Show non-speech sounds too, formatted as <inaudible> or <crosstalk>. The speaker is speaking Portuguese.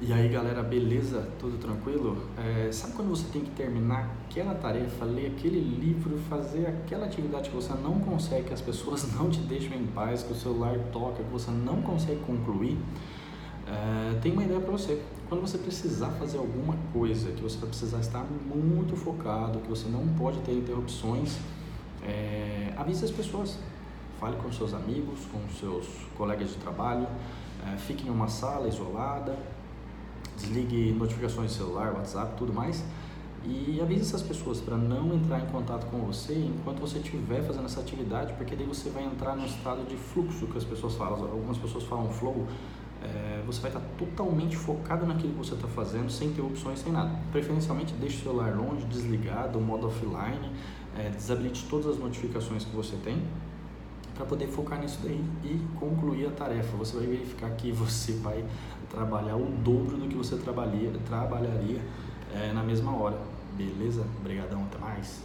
E aí galera, beleza? Tudo tranquilo? É, sabe quando você tem que terminar aquela tarefa, ler aquele livro, fazer aquela atividade que você não consegue, que as pessoas <laughs> não te deixam em paz, que o celular toca, que você não consegue concluir? É, tem uma ideia para você. Quando você precisar fazer alguma coisa, que você vai precisar estar muito focado, que você não pode ter interrupções, é, avise as pessoas. Fale com seus amigos, com seus colegas de trabalho, é, fique em uma sala isolada, desligue notificações do celular, WhatsApp, tudo mais. E avise essas pessoas para não entrar em contato com você enquanto você estiver fazendo essa atividade, porque daí você vai entrar no estado de fluxo que as pessoas falam. Algumas pessoas falam flow. É, você vai estar totalmente focado naquilo que você está fazendo, sem interrupções, sem nada. Preferencialmente deixe o celular longe, desligado, modo offline, é, desabilite todas as notificações que você tem para poder focar nisso daí e concluir a tarefa. Você vai verificar que você vai trabalhar o dobro do que você trabalharia, trabalharia é, na mesma hora. Beleza? Obrigadão, até mais.